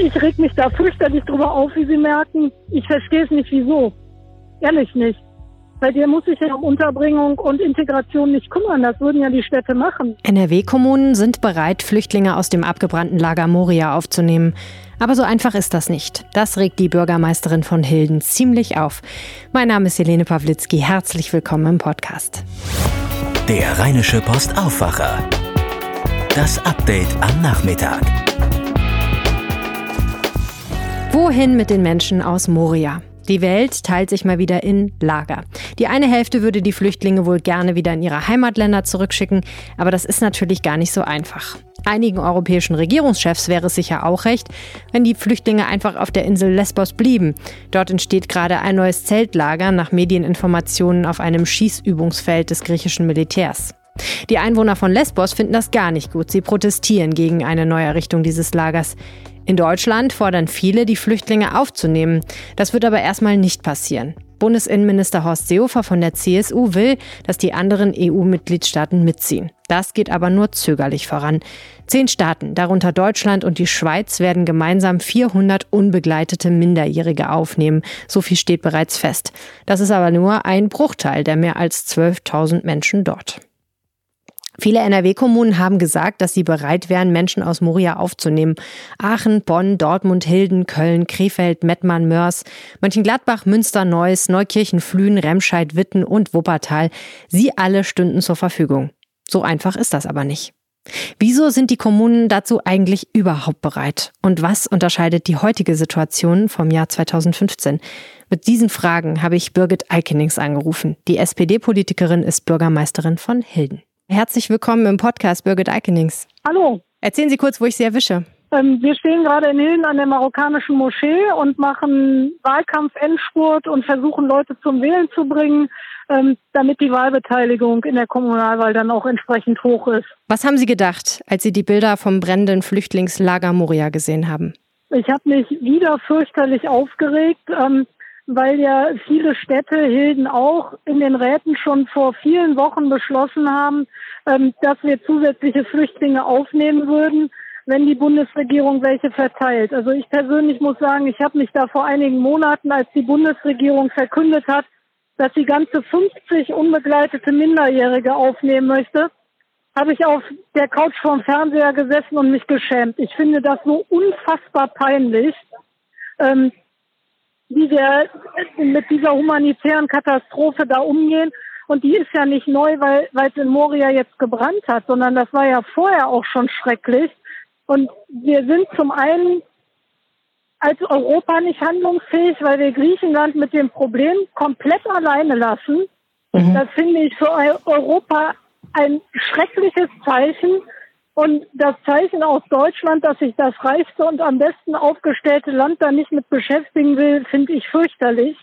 Ich reg mich da fürchterlich drüber auf, wie Sie merken. Ich verstehe es nicht, wieso. Ehrlich nicht. Weil der muss sich ja um Unterbringung und Integration nicht kümmern. Das würden ja die Städte machen. NRW-Kommunen sind bereit, Flüchtlinge aus dem abgebrannten Lager Moria aufzunehmen. Aber so einfach ist das nicht. Das regt die Bürgermeisterin von Hilden ziemlich auf. Mein Name ist Helene Pawlitzki. Herzlich willkommen im Podcast. Der Rheinische Post Aufwacher. Das Update am Nachmittag. Wohin mit den Menschen aus Moria? Die Welt teilt sich mal wieder in Lager. Die eine Hälfte würde die Flüchtlinge wohl gerne wieder in ihre Heimatländer zurückschicken, aber das ist natürlich gar nicht so einfach. Einigen europäischen Regierungschefs wäre es sicher auch recht, wenn die Flüchtlinge einfach auf der Insel Lesbos blieben. Dort entsteht gerade ein neues Zeltlager nach Medieninformationen auf einem Schießübungsfeld des griechischen Militärs. Die Einwohner von Lesbos finden das gar nicht gut. Sie protestieren gegen eine Neuerrichtung dieses Lagers. In Deutschland fordern viele, die Flüchtlinge aufzunehmen. Das wird aber erstmal nicht passieren. Bundesinnenminister Horst Seehofer von der CSU will, dass die anderen EU-Mitgliedstaaten mitziehen. Das geht aber nur zögerlich voran. Zehn Staaten, darunter Deutschland und die Schweiz, werden gemeinsam 400 unbegleitete Minderjährige aufnehmen. So viel steht bereits fest. Das ist aber nur ein Bruchteil der mehr als 12.000 Menschen dort. Viele NRW-Kommunen haben gesagt, dass sie bereit wären, Menschen aus Moria aufzunehmen. Aachen, Bonn, Dortmund, Hilden, Köln, Krefeld, Mettmann, Mörs, Mönchengladbach, Münster, Neuss, Neukirchen, Flühen, Remscheid, Witten und Wuppertal. Sie alle stünden zur Verfügung. So einfach ist das aber nicht. Wieso sind die Kommunen dazu eigentlich überhaupt bereit? Und was unterscheidet die heutige Situation vom Jahr 2015? Mit diesen Fragen habe ich Birgit Eikenings angerufen. Die SPD-Politikerin ist Bürgermeisterin von Hilden. Herzlich willkommen im Podcast, Birgit Eikenings. Hallo. Erzählen Sie kurz, wo ich Sie erwische. Ähm, wir stehen gerade in Hilden an der marokkanischen Moschee und machen Wahlkampf-Endspurt und versuchen Leute zum Wählen zu bringen, ähm, damit die Wahlbeteiligung in der Kommunalwahl dann auch entsprechend hoch ist. Was haben Sie gedacht, als Sie die Bilder vom brennenden Flüchtlingslager Moria gesehen haben? Ich habe mich wieder fürchterlich aufgeregt. Ähm, weil ja viele Städte, Hilden auch, in den Räten schon vor vielen Wochen beschlossen haben, ähm, dass wir zusätzliche Flüchtlinge aufnehmen würden, wenn die Bundesregierung welche verteilt. Also ich persönlich muss sagen, ich habe mich da vor einigen Monaten, als die Bundesregierung verkündet hat, dass sie ganze 50 unbegleitete Minderjährige aufnehmen möchte, habe ich auf der Couch vorm Fernseher gesessen und mich geschämt. Ich finde das so unfassbar peinlich. Ähm, wie wir mit dieser humanitären Katastrophe da umgehen. Und die ist ja nicht neu, weil, weil es in Moria jetzt gebrannt hat, sondern das war ja vorher auch schon schrecklich. Und wir sind zum einen als Europa nicht handlungsfähig, weil wir Griechenland mit dem Problem komplett alleine lassen. Mhm. Das finde ich für Europa ein schreckliches Zeichen. Und das Zeichen aus Deutschland, dass sich das reichste und am besten aufgestellte Land da nicht mit beschäftigen will, finde ich fürchterlich.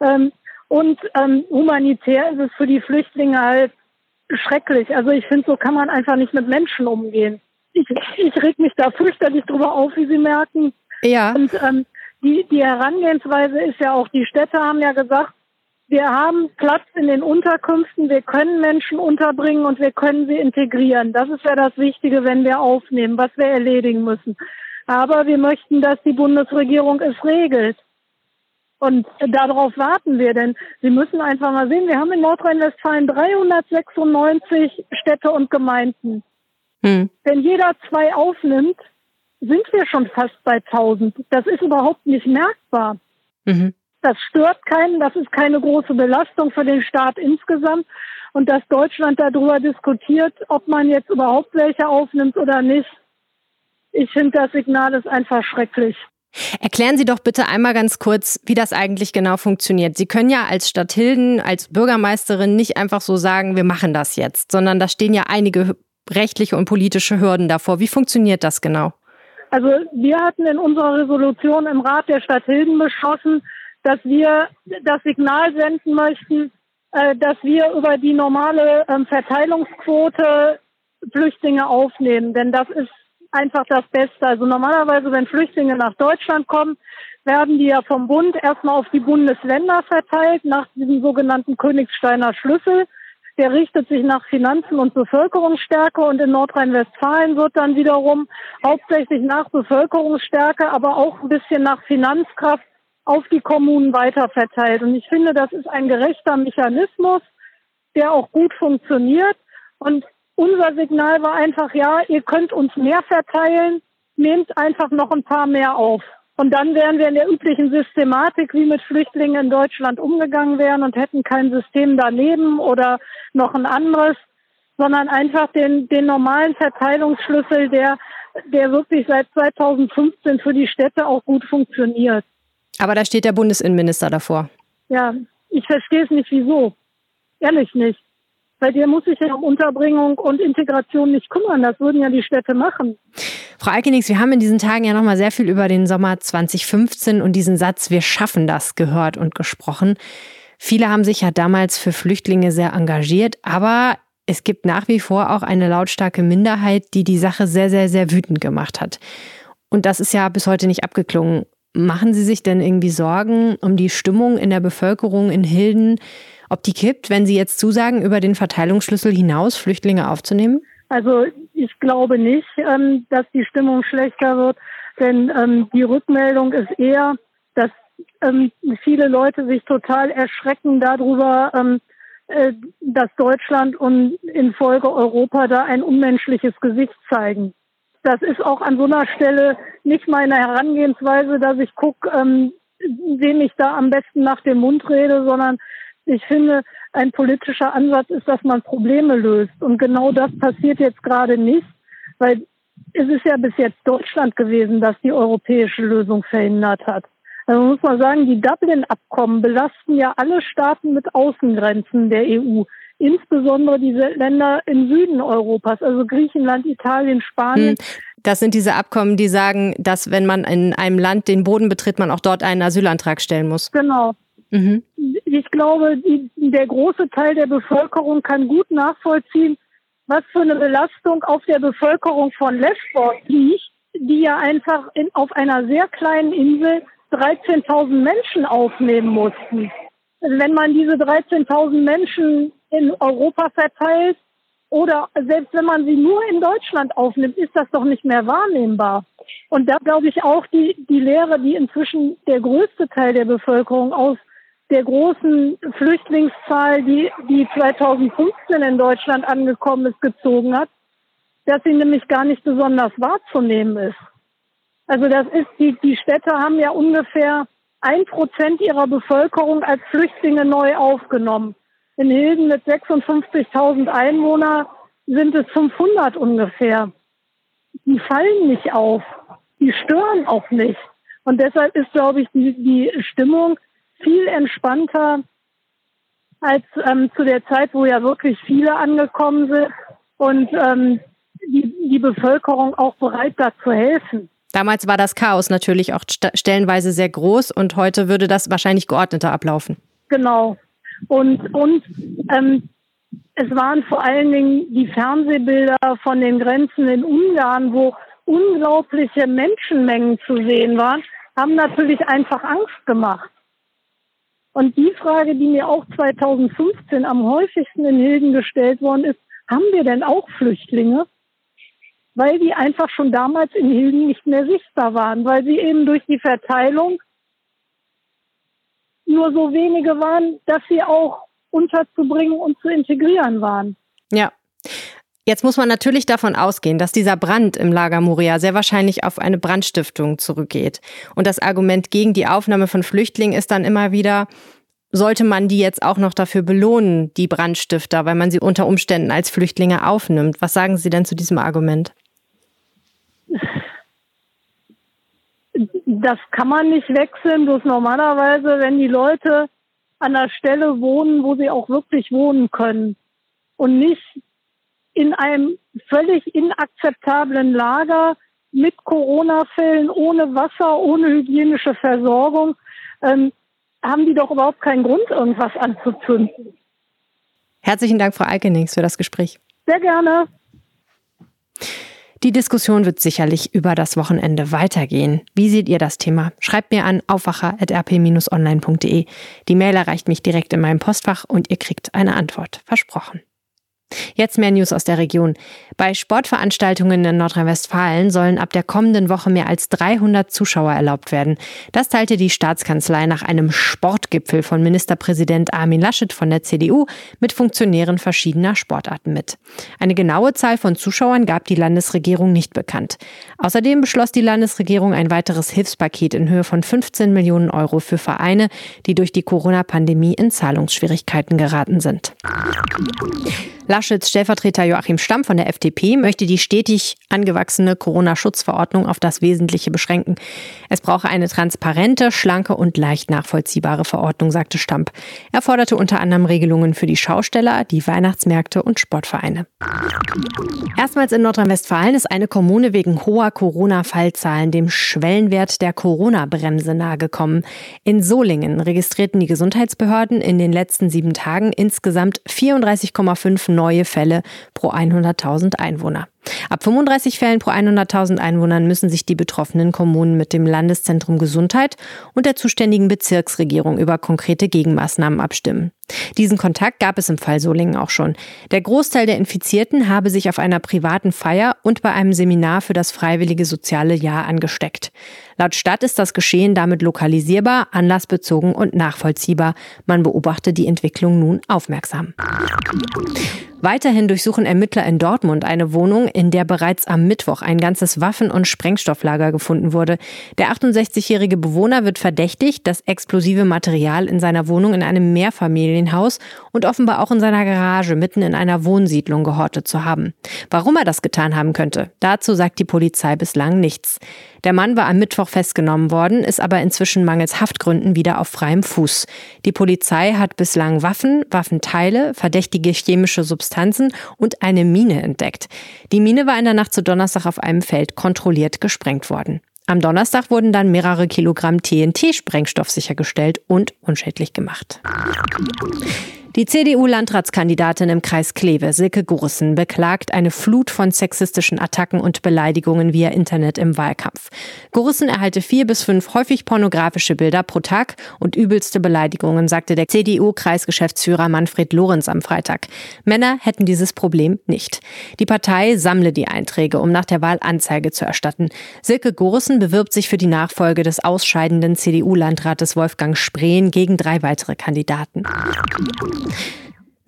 Ähm, und ähm, humanitär ist es für die Flüchtlinge halt schrecklich. Also ich finde, so kann man einfach nicht mit Menschen umgehen. Ich, ich reg mich da fürchterlich drüber auf, wie Sie merken. Ja. Und ähm, die, die Herangehensweise ist ja auch, die Städte haben ja gesagt, wir haben Platz in den Unterkünften, wir können Menschen unterbringen und wir können sie integrieren. Das ist ja das Wichtige, wenn wir aufnehmen, was wir erledigen müssen. Aber wir möchten, dass die Bundesregierung es regelt. Und darauf warten wir, denn Sie müssen einfach mal sehen, wir haben in Nordrhein-Westfalen 396 Städte und Gemeinden. Hm. Wenn jeder zwei aufnimmt, sind wir schon fast bei 1000. Das ist überhaupt nicht merkbar. Mhm. Das stört keinen, das ist keine große Belastung für den Staat insgesamt. Und dass Deutschland darüber diskutiert, ob man jetzt überhaupt welche aufnimmt oder nicht, ich finde, das Signal ist einfach schrecklich. Erklären Sie doch bitte einmal ganz kurz, wie das eigentlich genau funktioniert. Sie können ja als Stadt Hilden, als Bürgermeisterin nicht einfach so sagen, wir machen das jetzt, sondern da stehen ja einige rechtliche und politische Hürden davor. Wie funktioniert das genau? Also wir hatten in unserer Resolution im Rat der Stadt Hilden beschlossen, dass wir das Signal senden möchten, äh, dass wir über die normale ähm, Verteilungsquote Flüchtlinge aufnehmen. Denn das ist einfach das Beste. Also normalerweise, wenn Flüchtlinge nach Deutschland kommen, werden die ja vom Bund erstmal auf die Bundesländer verteilt, nach diesem sogenannten Königsteiner Schlüssel. der richtet sich nach Finanzen und Bevölkerungsstärke und in Nordrhein-Westfalen wird dann wiederum hauptsächlich nach Bevölkerungsstärke, aber auch ein bisschen nach Finanzkraft auf die Kommunen weiterverteilt. Und ich finde, das ist ein gerechter Mechanismus, der auch gut funktioniert. Und unser Signal war einfach, ja, ihr könnt uns mehr verteilen, nehmt einfach noch ein paar mehr auf. Und dann wären wir in der üblichen Systematik, wie mit Flüchtlingen in Deutschland umgegangen wären und hätten kein System daneben oder noch ein anderes, sondern einfach den, den normalen Verteilungsschlüssel, der, der wirklich seit 2015 für die Städte auch gut funktioniert. Aber da steht der Bundesinnenminister davor. Ja, ich verstehe es nicht, wieso. Ehrlich nicht. Weil der muss sich ja um Unterbringung und Integration nicht kümmern. Das würden ja die Städte machen. Frau Alkenix, wir haben in diesen Tagen ja noch mal sehr viel über den Sommer 2015 und diesen Satz Wir schaffen das gehört und gesprochen. Viele haben sich ja damals für Flüchtlinge sehr engagiert, aber es gibt nach wie vor auch eine lautstarke Minderheit, die die Sache sehr, sehr, sehr wütend gemacht hat. Und das ist ja bis heute nicht abgeklungen. Machen Sie sich denn irgendwie Sorgen um die Stimmung in der Bevölkerung in Hilden? ob die kippt, wenn Sie jetzt zusagen, über den Verteilungsschlüssel hinaus Flüchtlinge aufzunehmen? Also ich glaube nicht, ähm, dass die Stimmung schlechter wird, denn ähm, die Rückmeldung ist eher, dass ähm, viele Leute sich total erschrecken darüber, äh, dass Deutschland und in Folge Europa da ein unmenschliches Gesicht zeigen. Das ist auch an so einer Stelle nicht meine Herangehensweise, dass ich gucke, ähm, wem ich da am besten nach dem Mund rede, sondern ich finde, ein politischer Ansatz ist, dass man Probleme löst. Und genau das passiert jetzt gerade nicht, weil es ist ja bis jetzt Deutschland gewesen, das die europäische Lösung verhindert hat. Also muss man sagen, die Dublin-Abkommen belasten ja alle Staaten mit Außengrenzen der EU, insbesondere diese Länder im Süden Europas, also Griechenland, Italien, Spanien. Hm. Das sind diese Abkommen, die sagen, dass wenn man in einem Land den Boden betritt, man auch dort einen Asylantrag stellen muss. Genau. Mhm. Ich glaube, die, der große Teil der Bevölkerung kann gut nachvollziehen, was für eine Belastung auf der Bevölkerung von Lesbos liegt, die ja einfach in, auf einer sehr kleinen Insel 13.000 Menschen aufnehmen mussten. Also wenn man diese 13.000 Menschen in Europa verteilt oder selbst wenn man sie nur in Deutschland aufnimmt, ist das doch nicht mehr wahrnehmbar. Und da glaube ich auch die, die Lehre, die inzwischen der größte Teil der Bevölkerung aus der großen Flüchtlingszahl, die, die 2015 in Deutschland angekommen ist, gezogen hat, dass sie nämlich gar nicht besonders wahrzunehmen ist. Also das ist, die, die Städte haben ja ungefähr ein Prozent ihrer Bevölkerung als Flüchtlinge neu aufgenommen. In Hilden mit 56.000 Einwohnern sind es 500 ungefähr. Die fallen nicht auf. Die stören auch nicht. Und deshalb ist, glaube ich, die, die Stimmung viel entspannter als ähm, zu der Zeit, wo ja wirklich viele angekommen sind und ähm, die, die Bevölkerung auch bereit, da zu helfen. Damals war das Chaos natürlich auch stellenweise sehr groß und heute würde das wahrscheinlich geordneter ablaufen. Genau. Und, und ähm, es waren vor allen Dingen die Fernsehbilder von den Grenzen in Ungarn, wo unglaubliche Menschenmengen zu sehen waren, haben natürlich einfach Angst gemacht. Und die Frage, die mir auch 2015 am häufigsten in Hilden gestellt worden ist, haben wir denn auch Flüchtlinge? Weil die einfach schon damals in Hilden nicht mehr sichtbar waren, weil sie eben durch die Verteilung nur so wenige waren, dass sie auch unterzubringen und zu integrieren waren. Ja. Jetzt muss man natürlich davon ausgehen, dass dieser Brand im Lager Moria sehr wahrscheinlich auf eine Brandstiftung zurückgeht. Und das Argument gegen die Aufnahme von Flüchtlingen ist dann immer wieder, sollte man die jetzt auch noch dafür belohnen, die Brandstifter, weil man sie unter Umständen als Flüchtlinge aufnimmt. Was sagen Sie denn zu diesem Argument? Das kann man nicht wechseln, bloß normalerweise, wenn die Leute an der Stelle wohnen, wo sie auch wirklich wohnen können und nicht in einem völlig inakzeptablen Lager mit Corona-Fällen, ohne Wasser, ohne hygienische Versorgung, ähm, haben die doch überhaupt keinen Grund, irgendwas anzuzünden. Herzlichen Dank, Frau Alkenings, für das Gespräch. Sehr gerne. Die Diskussion wird sicherlich über das Wochenende weitergehen. Wie seht ihr das Thema? Schreibt mir an aufwacher.rp-online.de. Die Mail erreicht mich direkt in meinem Postfach und ihr kriegt eine Antwort. Versprochen. Jetzt mehr News aus der Region. Bei Sportveranstaltungen in Nordrhein-Westfalen sollen ab der kommenden Woche mehr als 300 Zuschauer erlaubt werden. Das teilte die Staatskanzlei nach einem Sportgipfel von Ministerpräsident Armin Laschet von der CDU mit Funktionären verschiedener Sportarten mit. Eine genaue Zahl von Zuschauern gab die Landesregierung nicht bekannt. Außerdem beschloss die Landesregierung ein weiteres Hilfspaket in Höhe von 15 Millionen Euro für Vereine, die durch die Corona-Pandemie in Zahlungsschwierigkeiten geraten sind. Laschets Stellvertreter Joachim Stamm von der FDP möchte die stetig angewachsene Corona-Schutzverordnung auf das Wesentliche beschränken. Es brauche eine transparente, schlanke und leicht nachvollziehbare Verordnung, sagte Stamp. Er forderte unter anderem Regelungen für die Schausteller, die Weihnachtsmärkte und Sportvereine. Erstmals in Nordrhein-Westfalen ist eine Kommune wegen hoher Corona-Fallzahlen dem Schwellenwert der Corona-Bremse nahegekommen. In Solingen registrierten die Gesundheitsbehörden in den letzten sieben Tagen insgesamt 34,5 neue Fälle pro 100.000 Einwohner. Ab 35 Fällen pro 100.000 Einwohnern müssen sich die betroffenen Kommunen mit dem Landeszentrum Gesundheit und der zuständigen Bezirksregierung über konkrete Gegenmaßnahmen abstimmen. Diesen Kontakt gab es im Fall Solingen auch schon. Der Großteil der Infizierten habe sich auf einer privaten Feier und bei einem Seminar für das freiwillige soziale Jahr angesteckt. Laut Stadt ist das Geschehen damit lokalisierbar, anlassbezogen und nachvollziehbar. Man beobachtet die Entwicklung nun aufmerksam. Weiterhin durchsuchen Ermittler in Dortmund eine Wohnung, in der bereits am Mittwoch ein ganzes Waffen- und Sprengstofflager gefunden wurde. Der 68-jährige Bewohner wird verdächtigt, das explosive Material in seiner Wohnung in einem Mehrfamilienhaus und offenbar auch in seiner Garage mitten in einer Wohnsiedlung gehortet zu haben. Warum er das getan haben könnte, dazu sagt die Polizei bislang nichts. Der Mann war am Mittwoch festgenommen worden, ist aber inzwischen mangels Haftgründen wieder auf freiem Fuß. Die Polizei hat bislang Waffen, Waffenteile, verdächtige chemische Substanzen und eine Mine entdeckt. Die Mine war in der Nacht zu Donnerstag auf einem Feld kontrolliert gesprengt worden. Am Donnerstag wurden dann mehrere Kilogramm TNT-Sprengstoff sichergestellt und unschädlich gemacht. Die CDU-Landratskandidatin im Kreis Kleve, Silke Gursen, beklagt eine Flut von sexistischen Attacken und Beleidigungen via Internet im Wahlkampf. Gursen erhalte vier bis fünf häufig pornografische Bilder pro Tag und übelste Beleidigungen, sagte der CDU-Kreisgeschäftsführer Manfred Lorenz am Freitag. Männer hätten dieses Problem nicht. Die Partei sammle die Einträge, um nach der Wahl Anzeige zu erstatten. Silke Gursen bewirbt sich für die Nachfolge des ausscheidenden CDU-Landrates Wolfgang Spreen gegen drei weitere Kandidaten.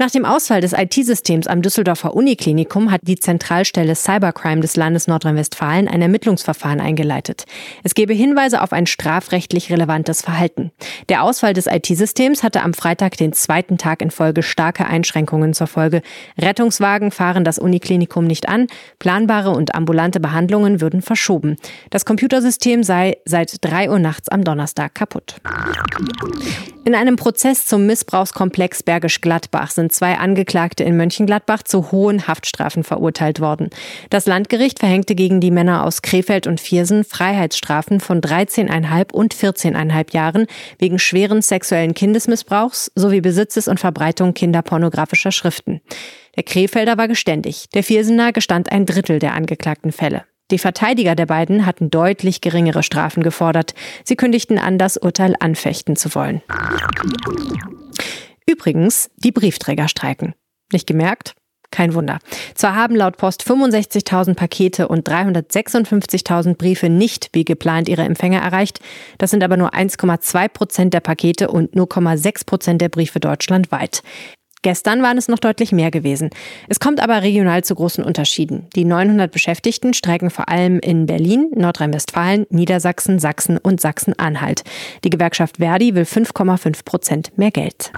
Nach dem Ausfall des IT-Systems am Düsseldorfer Uniklinikum hat die Zentralstelle Cybercrime des Landes Nordrhein-Westfalen ein Ermittlungsverfahren eingeleitet. Es gebe Hinweise auf ein strafrechtlich relevantes Verhalten. Der Ausfall des IT-Systems hatte am Freitag den zweiten Tag in Folge starke Einschränkungen zur Folge. Rettungswagen fahren das Uniklinikum nicht an, planbare und ambulante Behandlungen würden verschoben. Das Computersystem sei seit drei Uhr nachts am Donnerstag kaputt. In einem Prozess zum Missbrauchskomplex Bergisch Gladbach sind zwei Angeklagte in Mönchengladbach zu hohen Haftstrafen verurteilt worden. Das Landgericht verhängte gegen die Männer aus Krefeld und Viersen Freiheitsstrafen von 13,5 und 14,5 Jahren wegen schweren sexuellen Kindesmissbrauchs sowie Besitzes und Verbreitung kinderpornografischer Schriften. Der Krefelder war geständig. Der Viersener gestand ein Drittel der angeklagten Fälle. Die Verteidiger der beiden hatten deutlich geringere Strafen gefordert. Sie kündigten an, das Urteil anfechten zu wollen. Übrigens, die Briefträger streiken. Nicht gemerkt? Kein Wunder. Zwar haben laut Post 65.000 Pakete und 356.000 Briefe nicht wie geplant ihre Empfänger erreicht. Das sind aber nur 1,2 Prozent der Pakete und 0,6 Prozent der Briefe deutschlandweit. Gestern waren es noch deutlich mehr gewesen. Es kommt aber regional zu großen Unterschieden. Die 900 Beschäftigten streiken vor allem in Berlin, Nordrhein-Westfalen, Niedersachsen, Sachsen und Sachsen-Anhalt. Die Gewerkschaft Verdi will 5,5 Prozent mehr Geld.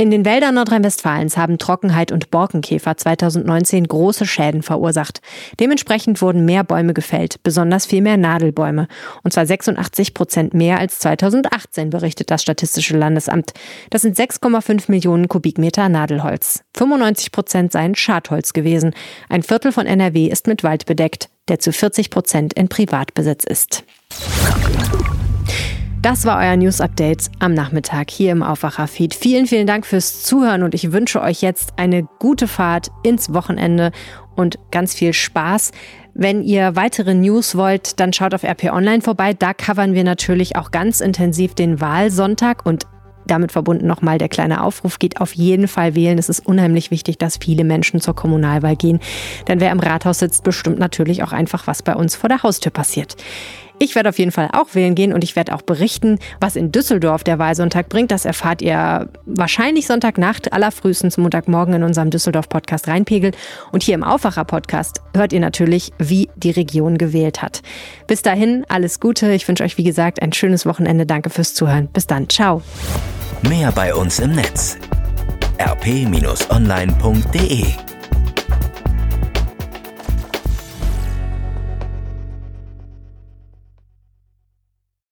In den Wäldern Nordrhein-Westfalens haben Trockenheit und Borkenkäfer 2019 große Schäden verursacht. Dementsprechend wurden mehr Bäume gefällt, besonders viel mehr Nadelbäume. Und zwar 86 Prozent mehr als 2018, berichtet das Statistische Landesamt. Das sind 6,5 Millionen Kubikmeter Nadelholz. 95 Prozent seien Schadholz gewesen. Ein Viertel von NRW ist mit Wald bedeckt, der zu 40 Prozent in Privatbesitz ist. Das war euer News Update am Nachmittag hier im Aufwacher-Feed. Vielen, vielen Dank fürs Zuhören und ich wünsche euch jetzt eine gute Fahrt ins Wochenende und ganz viel Spaß. Wenn ihr weitere News wollt, dann schaut auf RP Online vorbei. Da covern wir natürlich auch ganz intensiv den Wahlsonntag und damit verbunden nochmal der kleine Aufruf, geht auf jeden Fall wählen. Es ist unheimlich wichtig, dass viele Menschen zur Kommunalwahl gehen. Denn wer im Rathaus sitzt, bestimmt natürlich auch einfach, was bei uns vor der Haustür passiert. Ich werde auf jeden Fall auch wählen gehen und ich werde auch berichten, was in Düsseldorf der Wahlsonntag bringt. Das erfahrt ihr wahrscheinlich Sonntagnacht, allerfrühestens Montagmorgen in unserem Düsseldorf-Podcast reinpegelt. Und hier im Aufwacher-Podcast hört ihr natürlich, wie die Region gewählt hat. Bis dahin, alles Gute. Ich wünsche euch, wie gesagt, ein schönes Wochenende. Danke fürs Zuhören. Bis dann. Ciao. Mehr bei uns im Netz rp-online.de